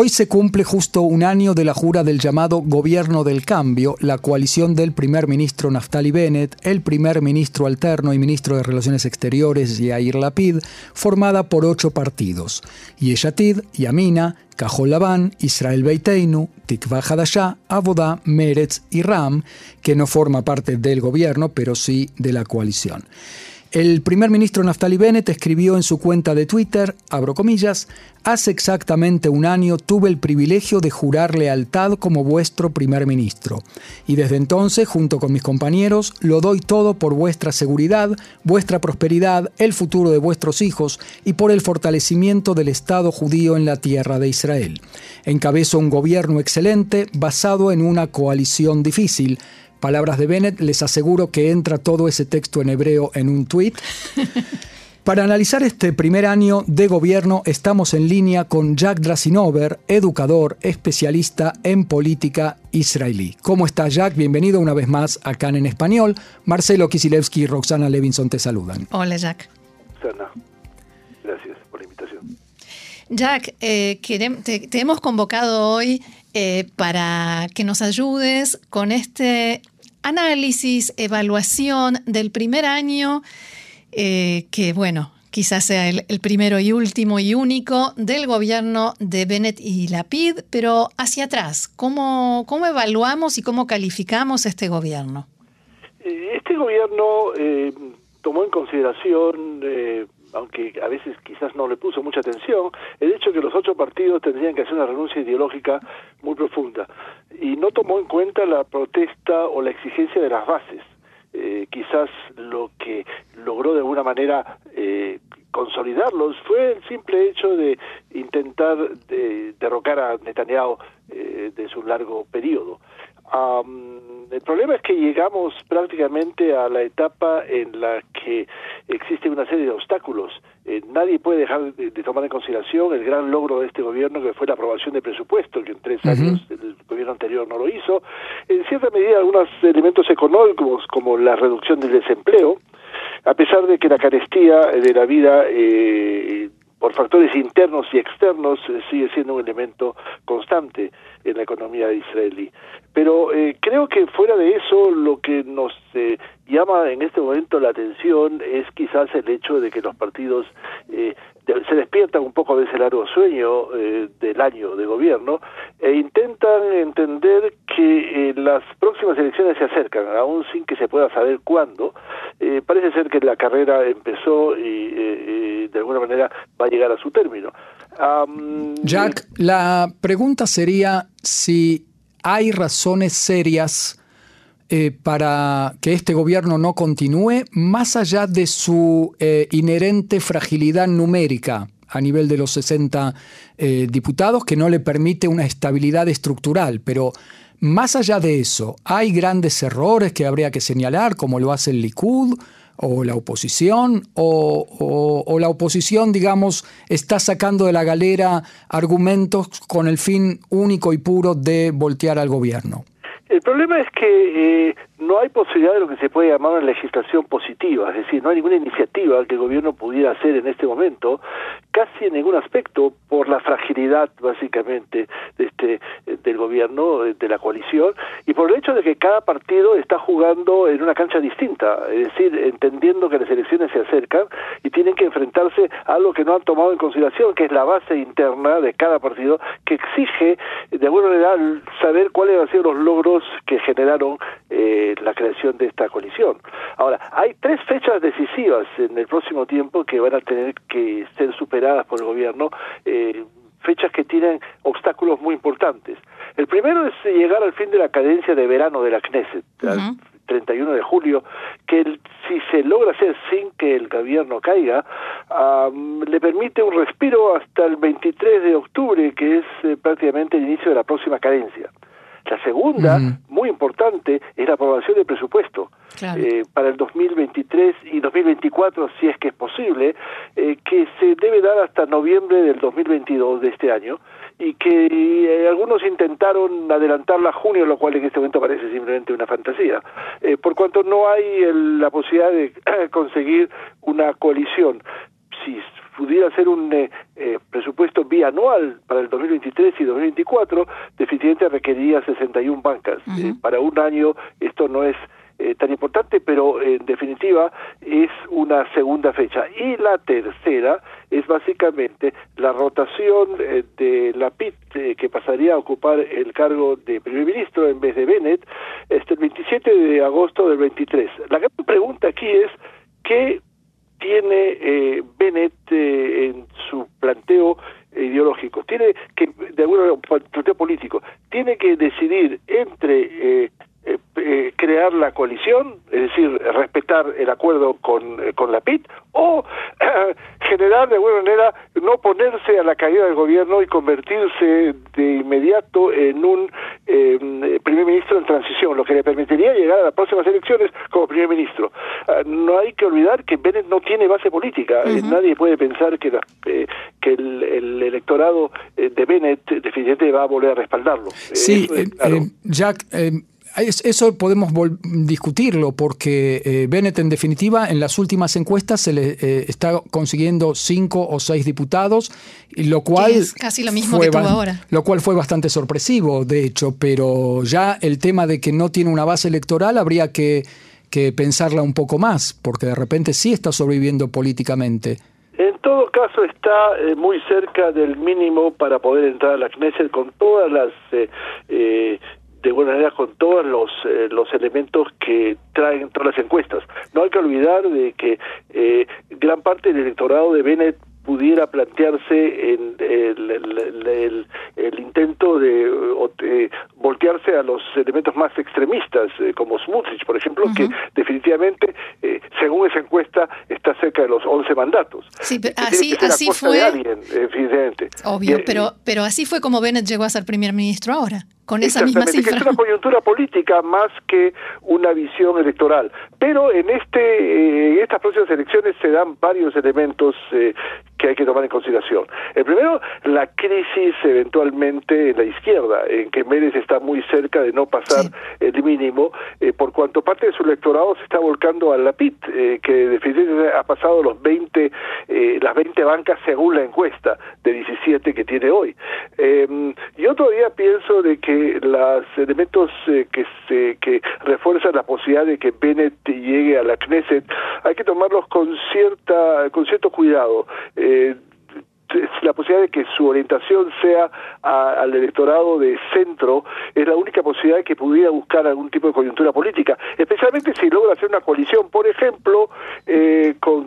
Hoy se cumple justo un año de la jura del llamado Gobierno del Cambio, la coalición del primer ministro Naftali Bennett, el primer ministro alterno y ministro de Relaciones Exteriores Yair Lapid, formada por ocho partidos: Yeshatid, Yamina, Cajol Labán, Israel Beiteinu, Tikva Hadashah, Abodá, Meretz y Ram, que no forma parte del gobierno, pero sí de la coalición. El primer ministro Naftali Bennett escribió en su cuenta de Twitter, abro comillas, hace exactamente un año tuve el privilegio de jurar lealtad como vuestro primer ministro, y desde entonces, junto con mis compañeros, lo doy todo por vuestra seguridad, vuestra prosperidad, el futuro de vuestros hijos y por el fortalecimiento del Estado judío en la tierra de Israel. Encabezo un gobierno excelente basado en una coalición difícil, Palabras de Bennett, les aseguro que entra todo ese texto en hebreo en un tuit. Para analizar este primer año de gobierno estamos en línea con Jack Drasinover, educador, especialista en política israelí. ¿Cómo está Jack? Bienvenido una vez más acá en Español. Marcelo Kisilevsky y Roxana Levinson te saludan. Hola Jack. gracias por la invitación. Jack, eh, te, hemos convocado hoy eh, para que nos ayudes con este análisis, evaluación del primer año, eh, que bueno, quizás sea el, primero y último y único del gobierno de Bennett y Lapid, pero hacia atrás, ¿cómo, cómo evaluamos y cómo calificamos este gobierno? Este gobierno tomó en consideración aunque a veces quizás no le puso mucha atención, el hecho que los ocho partidos tendrían que hacer una renuncia ideológica muy profunda y no tomó en cuenta la protesta o la exigencia de las bases. Eh, quizás lo que logró de alguna manera eh, consolidarlos fue el simple hecho de intentar de, derrocar a Netanyahu eh, de su largo periodo. el problema es que llegamos prácticamente a la etapa en la que existe una serie de obstáculos. Eh, nadie puede dejar de, tomar en consideración el gran logro de este gobierno que fue la aprobación de presupuesto, que en tres años el gobierno anterior no lo hizo. En cierta medida algunos elementos económicos como la reducción del desempleo, a pesar de que la carestía de la vida eh, por factores internos y externos eh, sigue siendo un elemento constante en la economía israelí. Pero eh, creo que fuera de eso lo que nos eh, llama en este momento la atención es quizás el hecho de que los partidos se despiertan un poco de ese largo sueño del año de gobierno e intentan entender que las próximas elecciones se acercan, aún sin que se pueda saber cuándo. parece ser que la carrera empezó y de alguna manera va a llegar a su término. Jack, la pregunta sería si hay razones serias eh, para que este gobierno no continúe, más allá de su eh, inherente fragilidad numérica a nivel de los 60 eh, diputados, que no le permite una estabilidad estructural, pero más allá de eso, ¿hay grandes errores que habría que señalar, como lo hace el Likud? o la oposición, o, la oposición, digamos, está sacando de la galera argumentos con el fin único y puro de voltear al gobierno. El problema es que eh, no hay posibilidad de lo que se puede llamar una legislación positiva, es decir, no hay ninguna iniciativa que el gobierno pudiera hacer en este momento, casi en ningún aspecto, por la fragilidad básicamente de este del gobierno, de la coalición, y por el hecho de que cada partido está jugando en una cancha distinta, es decir, entendiendo que las elecciones se acercan y tienen que enfrentarse a algo que no han tomado en consideración, que es la base interna de cada partido, que exige de alguna manera saber cuáles han sido los logros que generaron eh, la creación de esta coalición. Ahora, hay tres fechas decisivas en el próximo tiempo que van a tener que ser por el gobierno, eh, fechas que tienen obstáculos muy importantes. El primero es llegar al fin de la cadencia de verano de la Knesset, al 31 de julio, que si se logra hacer sin que el gobierno caiga, le permite un respiro hasta el 23 de octubre, que es eh, prácticamente el inicio de la próxima cadencia. La segunda, muy muy importante es la aprobación del presupuesto eh, para el 2023 y 2024, si es que es posible, eh, que se debe dar hasta noviembre del 2022 de este año y que eh, algunos intentaron adelantarla a junio, lo cual en este momento parece simplemente una fantasía, por cuanto no hay la posibilidad de conseguir una coalición. Si pudiera ser un eh, eh, presupuesto bianual para el 2023 y 2024, definitivamente requeriría 61 bancas. Eh, para un año esto no es tan importante, pero en definitiva es una segunda fecha. Y la tercera es básicamente la rotación de la PIT, que pasaría a ocupar el cargo de primer ministro en vez de Bennett, este, el 27 de agosto del 23. La gran pregunta aquí es, ¿qué tiene eh, Bennett eh, en su planteo ideológico, tiene que, de alguna planteo político, tiene que decidir entre eh, eh, eh, crear la coalición, es decir, respetar el acuerdo con, eh, con la PIT, o generar de alguna manera no ponerse a la caída del gobierno y convertirse de inmediato en un primer ministro en transición, lo que le permitiría llegar a las próximas elecciones como primer ministro. Ah, no hay que olvidar que Bennett no tiene base política, nadie puede pensar que, que el, electorado de Bennett definitivamente va a volver a respaldarlo. Sí, Jack eso podemos discutirlo porque eh, Bennett en definitiva en las últimas encuestas se le eh, está consiguiendo cinco o seis diputados, lo cual es casi lo mismo que tuvo ahora. Lo cual fue bastante sorpresivo, de hecho, pero ya el tema de que no tiene una base electoral habría que, que pensarla un poco más, porque de repente sí está sobreviviendo políticamente. En todo caso está eh, muy cerca del mínimo para poder entrar a la Knesset con todas las eh, de buena manera con todos los, eh, los elementos que traen todas las encuestas. No hay que olvidar de que eh, gran parte del electorado de Bennett pudiera plantearse en el, el, intento de, voltearse a los elementos más extremistas, eh, como Smutrich, por ejemplo, que definitivamente, según esa encuesta, está cerca de los 11 mandatos. Sí, así, así fue. Obvio, pero, pero así fue como Bennett llegó a ser primer ministro ahora con esa misma cifra. es una coyuntura política más que una visión electoral. Pero en este, eh, en estas próximas elecciones se dan varios elementos eh, que hay que tomar en consideración. El primero, la crisis eventualmente en la izquierda, en que Mérez está muy cerca de no pasar el mínimo, eh, por cuanto parte de su electorado se está volcando a la PIT, que definitivamente ha pasado los 20, las 20 bancas según la encuesta de 17 que tiene hoy. Yo todavía pienso de que los elementos eh, que se que refuerzan la posibilidad de que Bennett llegue a la Knesset hay que tomarlos con cierta con cierto cuidado. Eh, la posibilidad de que su orientación sea al electorado de centro es la única posibilidad de que pudiera buscar algún tipo de coyuntura política, especialmente si logra hacer una coalición, por ejemplo, eh, con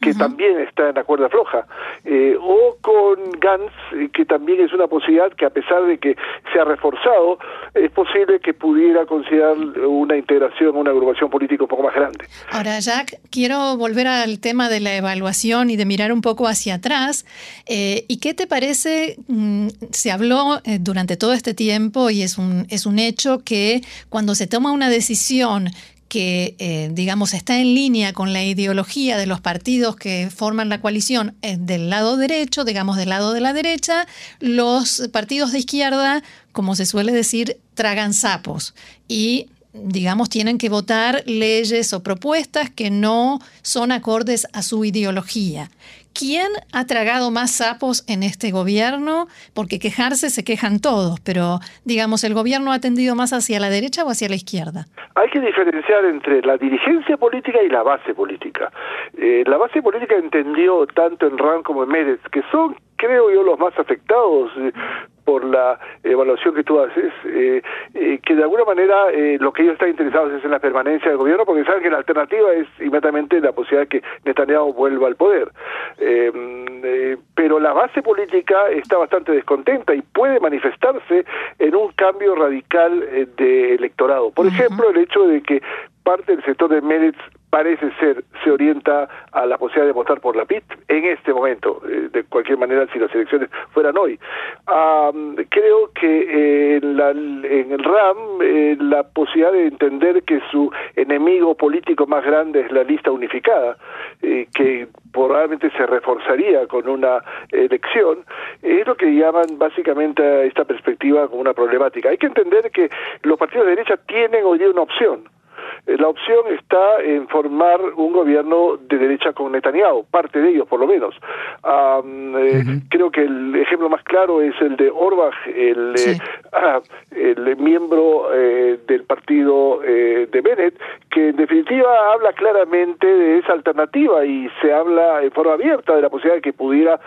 Que también está en la cuerda floja, eh, o con Gantz, eh, que también es una posibilidad que a pesar de que se ha reforzado, es posible que pudiera considerar una integración, una agrupación política un poco más grande. Ahora, Jack, quiero volver al tema de la evaluación y de mirar un poco hacia atrás. Eh, ¿Y qué te parece? Mm, se habló durante todo este tiempo y es un, es un hecho que cuando se toma una decisión que, eh, digamos, está en línea con la ideología de los partidos que forman la coalición eh, del lado derecho, digamos, del lado de la derecha, los partidos de izquierda, como se suele decir, tragan sapos y digamos, tienen que votar leyes o propuestas que no son acordes a su ideología. ¿Quién ha tragado más sapos en este gobierno? Porque quejarse se quejan todos, pero digamos, ¿el gobierno ha tendido más hacia la derecha o hacia la izquierda? Hay que diferenciar entre la dirigencia política y la base política. Eh, la base política entendió tanto en RAN como en Mérez que son creo yo, los más afectados eh, por la evaluación que tú haces, eh, eh, que de alguna manera lo que ellos están interesados es en la permanencia del gobierno, porque saben que la alternativa es inmediatamente la posibilidad de que Netanyahu vuelva al poder. Pero la base política está bastante descontenta y puede manifestarse en un cambio radical de electorado. Por ejemplo, el hecho de que parte del sector de Meretz parece ser, se orienta a la posibilidad de votar por la PIT en este momento, eh, de cualquier manera si las elecciones fueran hoy. creo que eh, en, el RAM eh, la posibilidad de entender que su enemigo político más grande es la lista unificada, que probablemente se reforzaría con una elección, es lo que llaman básicamente a esta perspectiva como una problemática. Hay que entender que los partidos de derecha tienen hoy día una opción, la opción está en formar un gobierno de derecha con Netanyahu, parte de ellos por lo menos. Eh, creo que el ejemplo más claro es el de Orbach, el, eh, ah, el miembro del partido de Bennett, que en definitiva habla claramente de esa alternativa y se habla en forma abierta de la posibilidad de que pudiera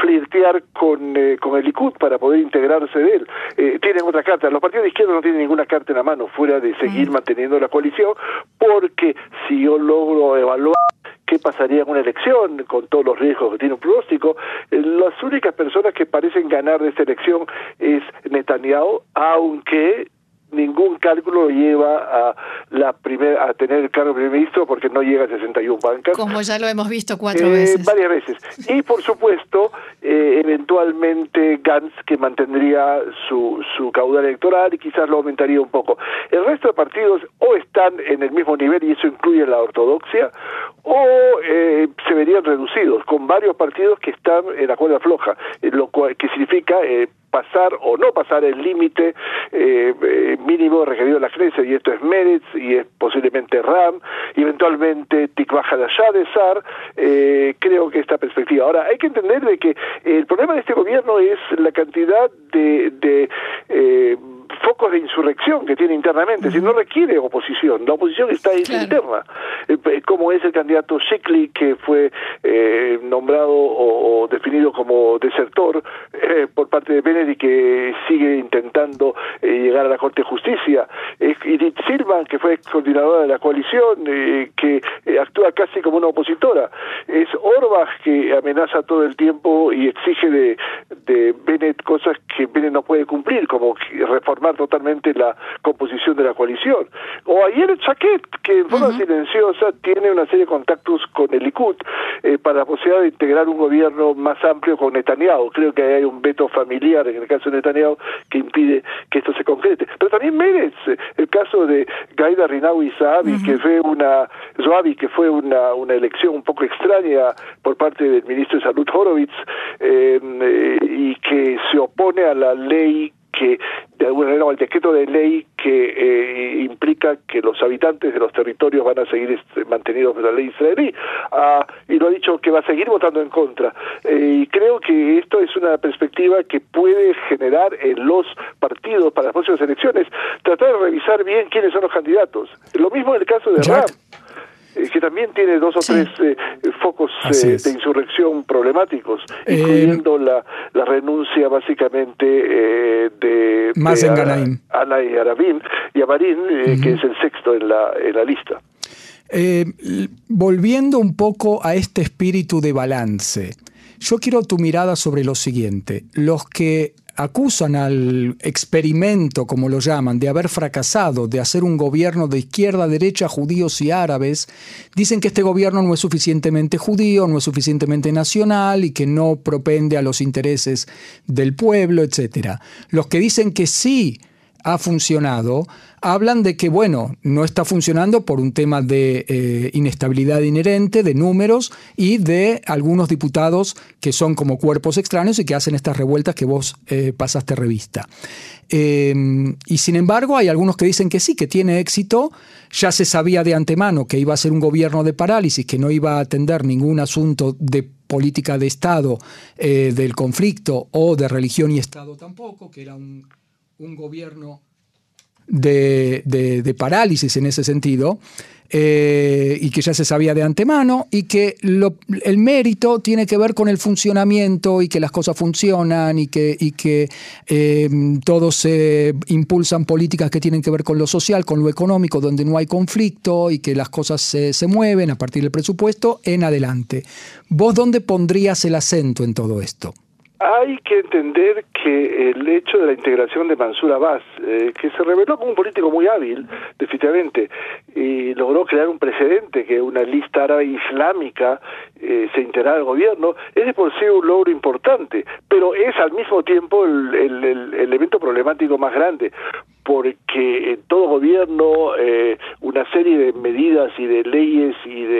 flirtear con, con el Likud para poder integrarse de él. tienen otra carta. Los partidos de izquierda no tienen ninguna carta en la mano fuera de seguir manteniendo la coalición porque si yo logro evaluar qué pasaría en una elección, con todos los riesgos que tiene un pronóstico, eh, las únicas personas que parecen ganar de esta elección es Netanyahu, aunque ningún cálculo lleva a la primera a tener el cargo de primer ministro porque no llega a 61 bancas. Como ya lo hemos visto cuatro eh, veces. Varias veces. Y por supuesto, eh, eventualmente Gantz que mantendría su, su caudal electoral y quizás lo aumentaría un poco. El resto de partidos o están en el mismo nivel y eso incluye la ortodoxia o eh, se verían reducidos con varios partidos que están en la cuerda floja, lo cual que significa pasar o no pasar el límite eh, eh, mínimo requerido de la Knesset, y esto es Meretz, y es posiblemente RAM, y eventualmente Tikva allá de SAR, eh, creo que esta perspectiva. Ahora, hay que entender de que el problema de este gobierno es la cantidad de, de eh, focos de insurrección que tiene internamente, si no requiere oposición, la oposición está interna, eh, como es el candidato Shikli que fue eh, nombrado o, definido como desertor eh, por parte de Benedict que sigue intentando llegar a la Corte de Justicia, Edith Silva que fue coordinadora de la coalición, que actúa casi como una opositora, es Orbach que amenaza todo el tiempo y exige de, de Bennett cosas que Bennett no puede cumplir, como reformar totalmente la composición de la coalición. O ayer Chaquet, que en forma silenciosa tiene una serie de contactos con el Likud eh, para la posibilidad de integrar un gobierno más amplio con Netanyahu. Creo que hay un veto familiar en el caso de Netanyahu que impide que esto se concrete. Pero también Mérez, el caso de Gaida Rinawi Zahavi, que fue una Zoabi, que fue una, una elección un poco extraña por parte del ministro de Salud Horowitz eh, eh, y que se opone a la ley que de alguna manera el decreto de ley que eh, implica que los habitantes de los territorios van a seguir este, mantenidos de la ley israelí. Ah, y lo ha dicho que va a seguir votando en contra. Eh, y creo que esto es una perspectiva que puede generar en los partidos para las próximas elecciones tratar de revisar bien quiénes son los candidatos. Lo mismo en el caso de Ram eh, que también tiene dos o tres eh, focos eh, de insurrección problemáticos, incluyendo la, la renuncia básicamente de, Más en Ana y Arabín y Amarín, que es el sexto en la, en la lista. volviendo un poco a este espíritu de balance, yo quiero tu mirada sobre lo siguiente. Los que acusan al experimento, como lo llaman, de haber fracasado, de hacer un gobierno de izquierda, derecha, judíos y árabes, dicen que este gobierno no es suficientemente judío, no es suficientemente nacional y que no propende a los intereses del pueblo, etc. Los que dicen que sí ha funcionado, hablan de que, bueno, no está funcionando por un tema de eh, inestabilidad inherente, de números y de algunos diputados que son como cuerpos extraños y que hacen estas revueltas que vos eh, pasaste revista. Em, y sin embargo, hay algunos que dicen que sí, que tiene éxito. Ya se sabía de antemano que iba a ser un gobierno de parálisis, que no iba a atender ningún asunto de política de Estado, eh, del conflicto o de religión y Estado tampoco, que era un un gobierno de, parálisis en ese sentido, eh, y que ya se sabía de antemano, y que el mérito tiene que ver con el funcionamiento y que las cosas funcionan y que, y que em, todos se impulsan políticas que tienen que ver con lo social, con lo económico, donde no hay conflicto y que las cosas se, se mueven a partir del presupuesto en adelante. ¿Vos dónde pondrías el acento en todo esto? Hay que entender que el hecho de la integración de Mansur Abbas, eh, que se reveló como un político muy hábil, definitivamente, y logró crear un precedente que una lista árabe islámica eh, se integrara al gobierno, es de por sí un logro importante, pero es al mismo tiempo el, el, el elemento problemático más grande, porque en todo gobierno eh, una serie de medidas y de leyes y de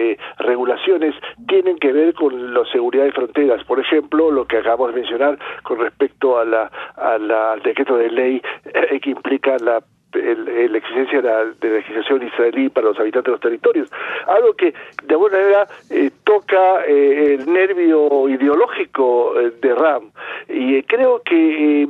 tienen que ver con la seguridad de fronteras. Por ejemplo, lo que acabamos de mencionar con respecto a la, al decreto de ley eh, que implica la la existencia de la, legislación israelí para los habitantes de los territorios. Algo que de alguna manera eh, toca el nervio ideológico de RAM. Y creo que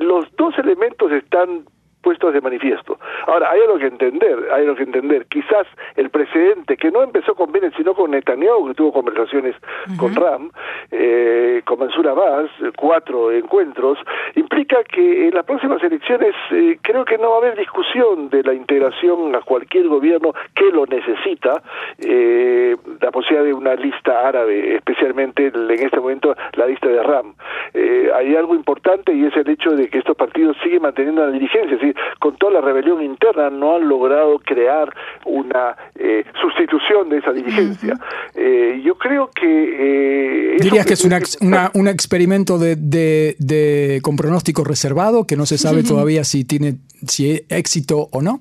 los dos elementos están puestos de manifiesto. Ahora, hay algo que entender, hay algo que entender. Quizás el presidente, que no empezó con Bennett, sino con Netanyahu, que tuvo conversaciones con Ram, eh, con Mansur Abbas, cuatro encuentros, implica que en las próximas elecciones eh, creo que no va a haber discusión de la integración a cualquier gobierno que lo necesita, eh, la posibilidad de una lista árabe, especialmente en este momento la lista de Ram. Eh, hay algo importante y es el hecho de que estos partidos siguen manteniendo la dirigencia, es con toda la rebelión interna no han logrado crear una eh, sustitución de esa dirigencia. Eh, yo creo que... Eh, ¿Dirías que es una, un experimento de, de, con pronóstico reservado, que no se sabe todavía si tiene si éxito o no?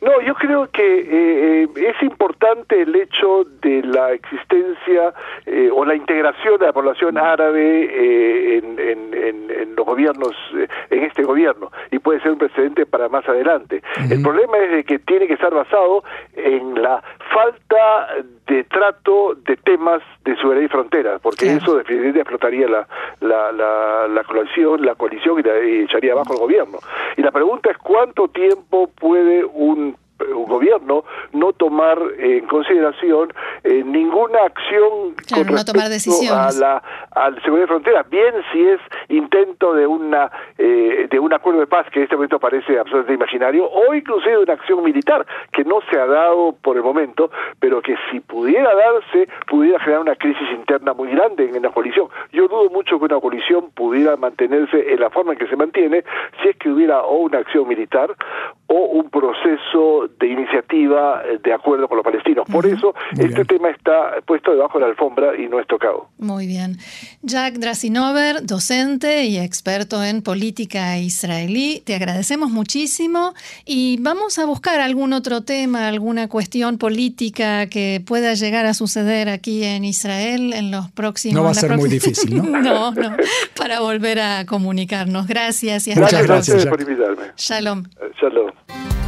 No, yo creo que eh, es importante el hecho de la existencia eh, o la integración de la población árabe eh, en, los gobiernos, en este gobierno, y puede ser un precedente para más adelante. El problema es de que tiene que estar basado en la falta de trato de temas de seguridad y frontera, porque eso definitivamente explotaría la, la, la, coalición, la coalición y echaría abajo el gobierno. Y la pregunta es cuánto tiempo puede un gobierno no tomar en consideración eh, ninguna acción con respecto a la al seguridad de frontera, bien si es intento de una eh, de un acuerdo de paz que en este momento parece absolutamente imaginario o inclusive una acción militar que no se ha dado por el momento, pero que si pudiera darse pudiera generar una crisis interna muy grande en la coalición. Yo dudo mucho que una coalición pudiera mantenerse en la forma en que se mantiene si es que hubiera o una acción militar o un proceso de iniciativa eh, de acuerdo con los palestinos. Por eso este tema está puesto debajo de la alfombra y no es tocado. Muy bien. Jack Drasinover, docente y experto en política israelí, te agradecemos muchísimo y vamos a buscar algún otro tema, alguna cuestión política que pueda llegar a suceder aquí en Israel en los próximos... No va a ser muy difícil, ¿no? no, no, para volver a comunicarnos. Gracias y hasta Muchas gracias, por invitarme. Shalom. Shalom.